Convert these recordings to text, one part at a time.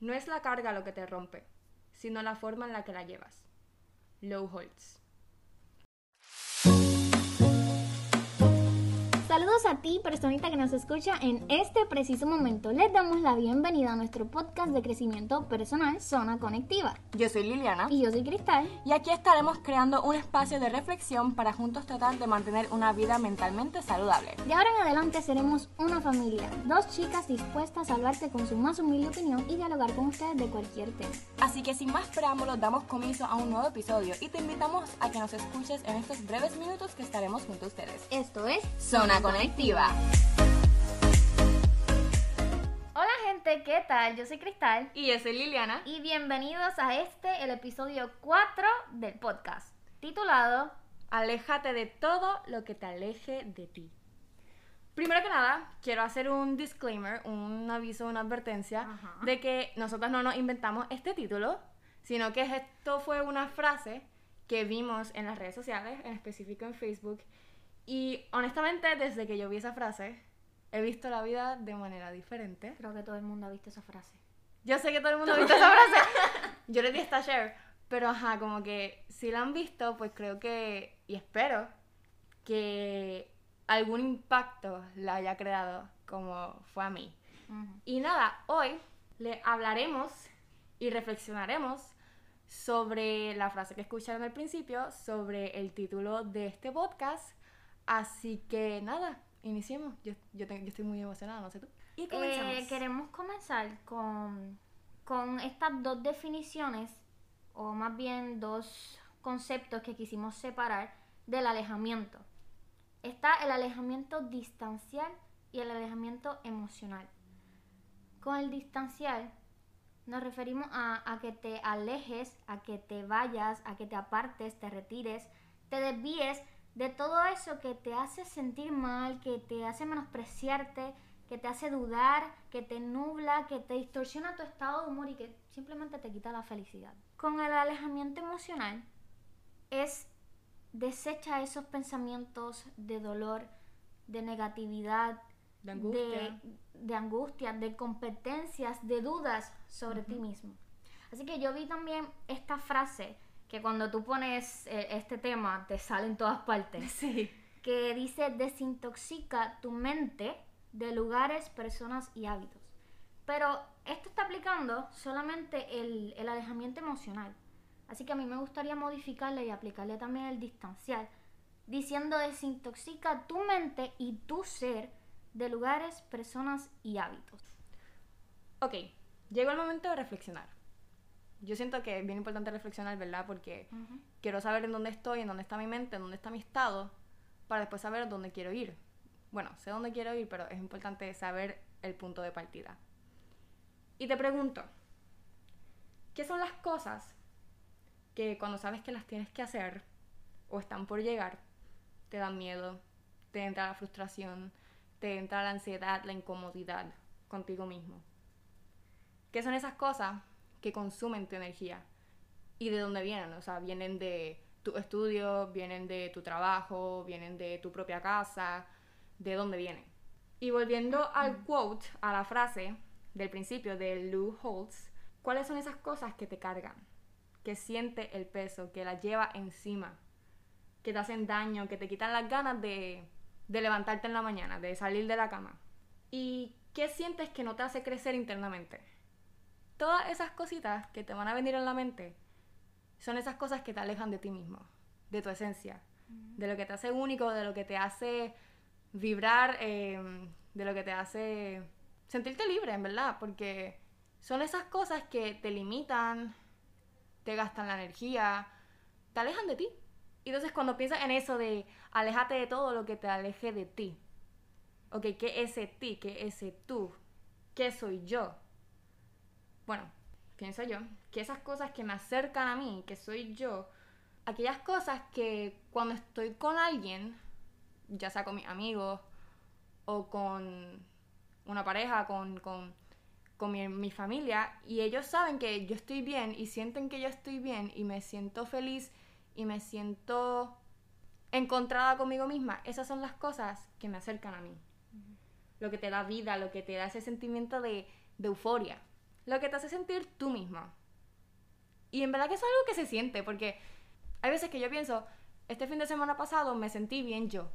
No es la carga lo que te rompe, sino la forma en la que la llevas. Low Holtz. Saludos a ti, personita que nos escucha en este preciso momento. Les damos la bienvenida a nuestro podcast de crecimiento personal Zona Conectiva. Yo soy Liliana. Y yo soy Cristal. Y aquí estaremos creando un espacio de reflexión para juntos tratar de mantener una vida mentalmente saludable. De ahora en adelante seremos una familia, dos chicas dispuestas a hablarte con su más humilde opinión y dialogar con ustedes de cualquier tema. Así que sin más preámbulos damos comienzo a un nuevo episodio y te invitamos a que nos escuches en estos breves minutos que estaremos junto a ustedes. Esto es Zona Conectiva. Hola gente, ¿qué tal? Yo soy Cristal. Y yo soy Liliana. Y bienvenidos a este, el episodio 4 del podcast, titulado Aléjate de todo lo que te aleje de ti. Primero que nada, quiero hacer un disclaimer, un aviso, una advertencia Ajá. de que nosotros no nos inventamos este título, sino que esto fue una frase que vimos en las redes sociales, en específico en Facebook. Y honestamente, desde que yo vi esa frase, he visto la vida de manera diferente. Creo que todo el mundo ha visto esa frase. Yo sé que todo el mundo ha visto esa frase. Yo le di esta share. Pero ajá, como que si la han visto, pues creo que, y espero, que algún impacto la haya creado como fue a mí. Y nada, hoy le hablaremos y reflexionaremos sobre la frase que escucharon al principio, sobre el título de este podcast. Así que nada, iniciemos. Yo, yo, te- yo estoy muy emocionada, no sé tú. Y comenzamos. Eh, queremos comenzar con, con estas dos definiciones, o más bien dos conceptos que quisimos separar del alejamiento. Está el alejamiento distancial y el alejamiento emocional. Con el distancial nos referimos a, a que te alejes, a que te vayas, a que te apartes, te retires, te desvíes de todo eso que te hace sentir mal, que te hace menospreciarte, que te hace dudar, que te nubla, que te distorsiona tu estado de humor y que simplemente te quita la felicidad. Con el alejamiento emocional es desecha esos pensamientos de dolor, de negatividad, De angustia. de, de angustia, de competencias, de dudas sobre ti mismo. Así que yo vi también esta frase que cuando tú pones eh, este tema te sale en todas partes, Sí. que dice desintoxica tu mente de lugares, personas y hábitos. Pero esto está aplicando solamente el, el alejamiento emocional. Así que a mí me gustaría modificarle y aplicarle también el distancial, diciendo desintoxica tu mente y tu ser de lugares, personas y hábitos. Ok, llegó el momento de reflexionar. Yo siento que es bien importante reflexionar, ¿verdad? Porque quiero saber en dónde estoy, en dónde está mi mente, en dónde está mi estado, para después saber dónde quiero ir. Bueno, sé dónde quiero ir, pero es importante saber el punto de partida. Y te pregunto, ¿qué son las cosas que cuando sabes que las tienes que hacer o están por llegar, te dan miedo, te entra la frustración, te entra la ansiedad, la incomodidad contigo mismo? ¿Qué son esas cosas que consumen tu energía? ¿Y de dónde vienen? O sea, vienen de tu estudio, vienen de tu trabajo, vienen de tu propia casa, ¿de dónde vienen? Y volviendo al quote, a la frase del principio de Lou Holtz, ¿cuáles son esas cosas que te cargan? Que siente el peso, que la lleva encima, que te hacen daño, que te quitan las ganas de, de levantarte en la mañana, de salir de la cama. ¿Y qué sientes que no te hace crecer internamente? Todas esas cositas que te van a venir en la mente son esas cosas que te alejan de ti mismo, de tu esencia, de lo que te hace único, de lo que te hace vibrar, eh, de lo que te hace sentirte libre, en verdad, porque son esas cosas que te limitan, te gastan la energía, te alejan de ti. Y entonces cuando piensas en eso de aléjate de todo lo que te aleje de ti, ok, ¿qué es ese ti? ¿Qué es ese tú? ¿Qué soy yo? Bueno, pienso yo que esas cosas que me acercan a mí, que soy yo, aquellas cosas que cuando estoy con alguien, ya sea con mis amigos o con una pareja, con, con, con mi, mi familia, y ellos saben que yo estoy bien y sienten que yo estoy bien y me siento feliz y me siento encontrada conmigo misma, esas son las cosas que me acercan a mí. Lo que te da vida, lo que te da ese sentimiento de, de euforia. Lo que te hace sentir tú mismo. Y en verdad que es algo que se siente, porque hay veces que yo pienso, este fin de semana pasado me sentí bien yo.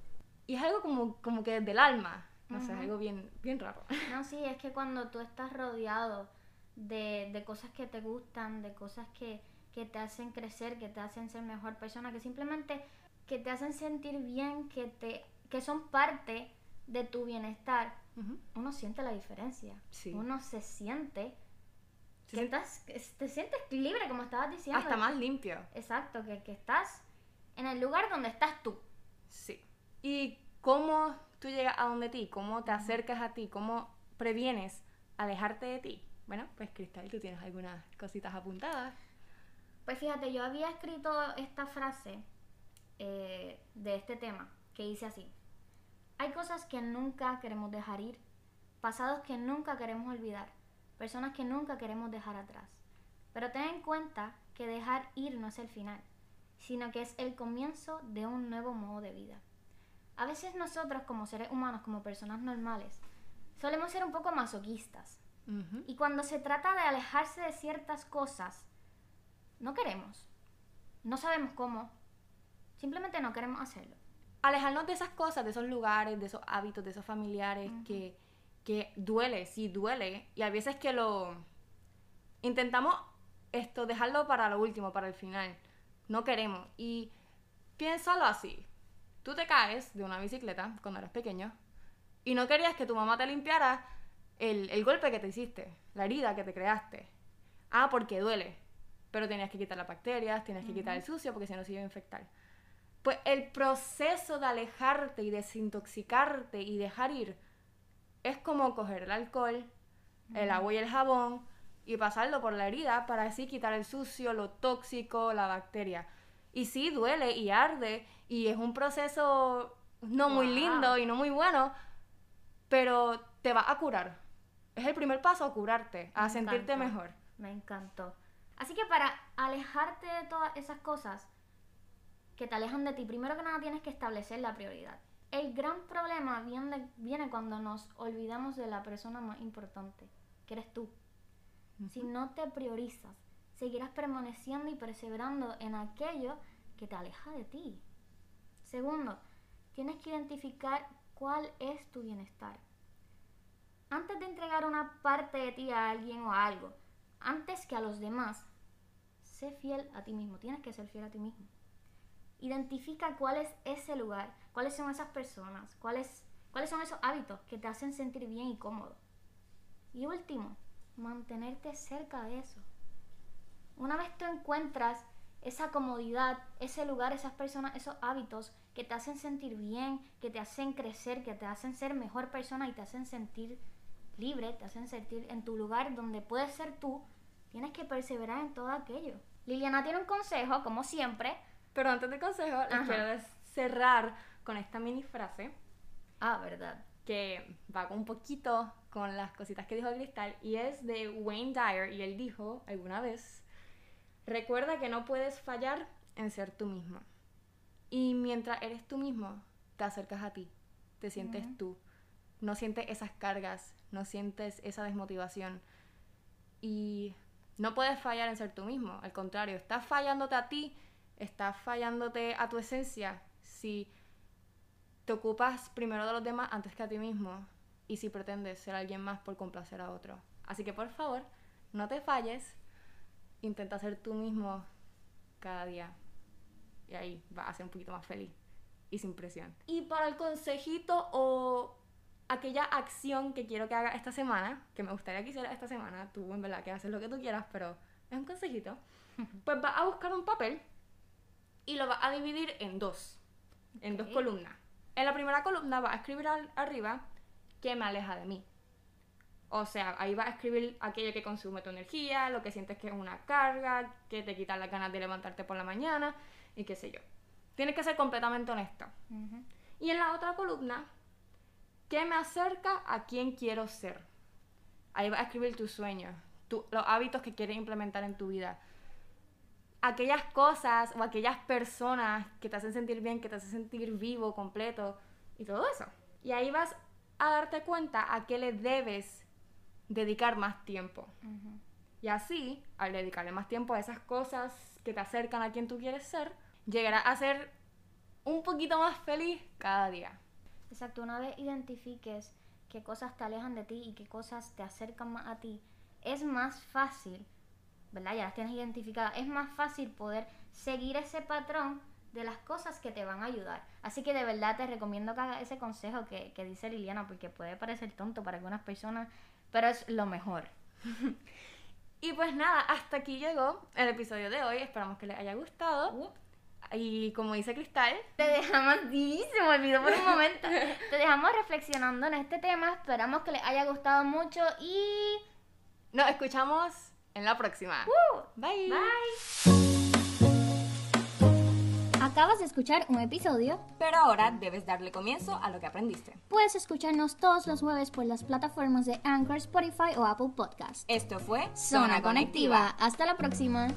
Y es algo como, como que del alma. No sé, algo bien, bien raro. No, sí, es que cuando tú estás rodeado de, de cosas que te gustan, de cosas que, que te hacen crecer, que te hacen ser mejor persona, que simplemente que te hacen sentir bien, que, te, que son parte de tu bienestar, uno siente la diferencia. Uno se siente estás, te sientes libre, como estabas diciendo. Hasta más limpio. Exacto, que, que estás en el lugar donde estás tú. Sí. ¿Y cómo tú llegas a donde ti? ¿Cómo te acercas a ti? ¿Cómo previenes alejarte de ti? Bueno, pues Cristal, tú tienes algunas cositas apuntadas. Pues fíjate, yo había escrito esta frase eh, de este tema que dice así. Hay cosas que nunca queremos dejar ir, pasados que nunca queremos olvidar, personas que nunca queremos dejar atrás. Pero ten en cuenta que dejar ir no es el final, sino que es el comienzo de un nuevo modo de vida. A veces nosotros como seres humanos, como personas normales, solemos ser un poco masoquistas. Y cuando se trata de alejarse de ciertas cosas, no queremos. No sabemos cómo. Simplemente no queremos hacerlo alejarnos de esas cosas, de esos lugares, de esos hábitos, de esos familiares que, que duele, sí duele. Y a veces que lo intentamos esto, dejarlo para lo último, para el final. No queremos. Y piénsalo así. Tú te caes de una bicicleta cuando eras pequeño y no querías que tu mamá te limpiara el, el golpe que te hiciste, la herida que te creaste. Ah, porque duele. Pero tenías que quitar las bacterias, tienes que quitar el sucio porque si no se iba a infectar. Pues el proceso de alejarte y desintoxicarte y dejar ir es como coger el alcohol, el agua y el jabón y pasarlo por la herida para así quitar el sucio, lo tóxico, la bacteria. Y sí, duele y arde y es un proceso no muy lindo y no muy bueno, pero te va a curar. Es el primer paso a curarte, a sentirte mejor. Me encantó. Así que para alejarte de todas esas cosas, que te alejan de ti, primero que nada tienes que establecer la prioridad. El gran problema viene, viene cuando nos olvidamos de la persona más importante, que eres tú. Si no te priorizas, seguirás permaneciendo y perseverando en aquello que te aleja de ti. Segundo, tienes que identificar cuál es tu bienestar. Antes de entregar una parte de ti a alguien o a algo, antes que a los demás, sé fiel a ti mismo. Tienes que ser fiel a ti mismo. Identifica cuál es ese lugar, cuáles son esas personas, cuáles, cuáles son esos hábitos que te hacen sentir bien y cómodo. Y último, mantenerte cerca de eso. Una vez tú encuentras esa comodidad, ese lugar, esas personas, esos hábitos que te hacen sentir bien, que te hacen crecer, que te hacen ser mejor persona y te hacen sentir libre, te hacen sentir en tu lugar donde puedes ser tú, tienes que perseverar en todo aquello. Liliana tiene un consejo, como siempre, pero antes del consejo, les quiero cerrar con esta mini frase. Ah, verdad. Que va un poquito con las cositas que dijo Cristal. Y es de Wayne Dyer. Y él dijo alguna vez: Recuerda que no puedes fallar en ser tú mismo. Y mientras eres tú mismo, te acercas a ti. Te sientes tú. No sientes esas cargas. No sientes esa desmotivación. Y no puedes fallar en ser tú mismo. Al contrario, estás fallándote a ti estás fallándote a tu esencia si te ocupas primero de los demás antes que a ti mismo y si pretendes ser alguien más por complacer a otro. Así que por favor, no te falles, intenta ser tú mismo cada día y ahí vas a ser un poquito más feliz y sin presión. Y para el consejito o aquella acción que quiero que haga esta semana, que me gustaría que hiciera esta semana, tú en verdad que haces lo que tú quieras, pero es un consejito, pues vas a buscar un papel y lo va a dividir en dos, en dos columnas. En la primera columna va a escribir arriba qué me aleja de mí. O sea, ahí va a escribir aquello que consume tu energía, lo que sientes que es una carga, que te quita las ganas de levantarte por la mañana y qué sé yo. Tienes que ser completamente honesto. Y en la otra columna, ¿qué me acerca a quién quiero ser? Ahí va a escribir tus sueños, los hábitos que quieres implementar en tu vida aquellas cosas o aquellas personas que te hacen sentir bien, que te hacen sentir vivo, completo y todo eso. Y ahí vas a darte cuenta a qué le debes dedicar más tiempo. Y así, al dedicarle más tiempo a esas cosas que te acercan a quien tú quieres ser, llegarás a ser un poquito más feliz cada día. Exacto, una vez identifiques qué cosas te alejan de ti y qué cosas te acercan más a ti, es más fácil, ¿verdad? Ya las tienes identificadas, es más fácil poder seguir ese patrón de las cosas que te van a ayudar. Así que de verdad te recomiendo que hagas ese consejo que, que dice Liliana, porque puede parecer tonto para algunas personas, pero es lo mejor. Y pues nada, hasta aquí llegó el episodio de hoy. Esperamos que les haya gustado. Y como dice Cristal, Te dejamos, sí, se me olvidó por un momento. Te dejamos reflexionando en este tema. Esperamos que les haya gustado mucho y. nos escuchamos en la próxima. Bye. Bye. Acabas de escuchar un episodio, pero ahora debes darle comienzo a lo que aprendiste. Puedes escucharnos todos los jueves por las plataformas de Anchor, Spotify o Apple Podcast. Esto fue Zona, Conectiva. Hasta la próxima.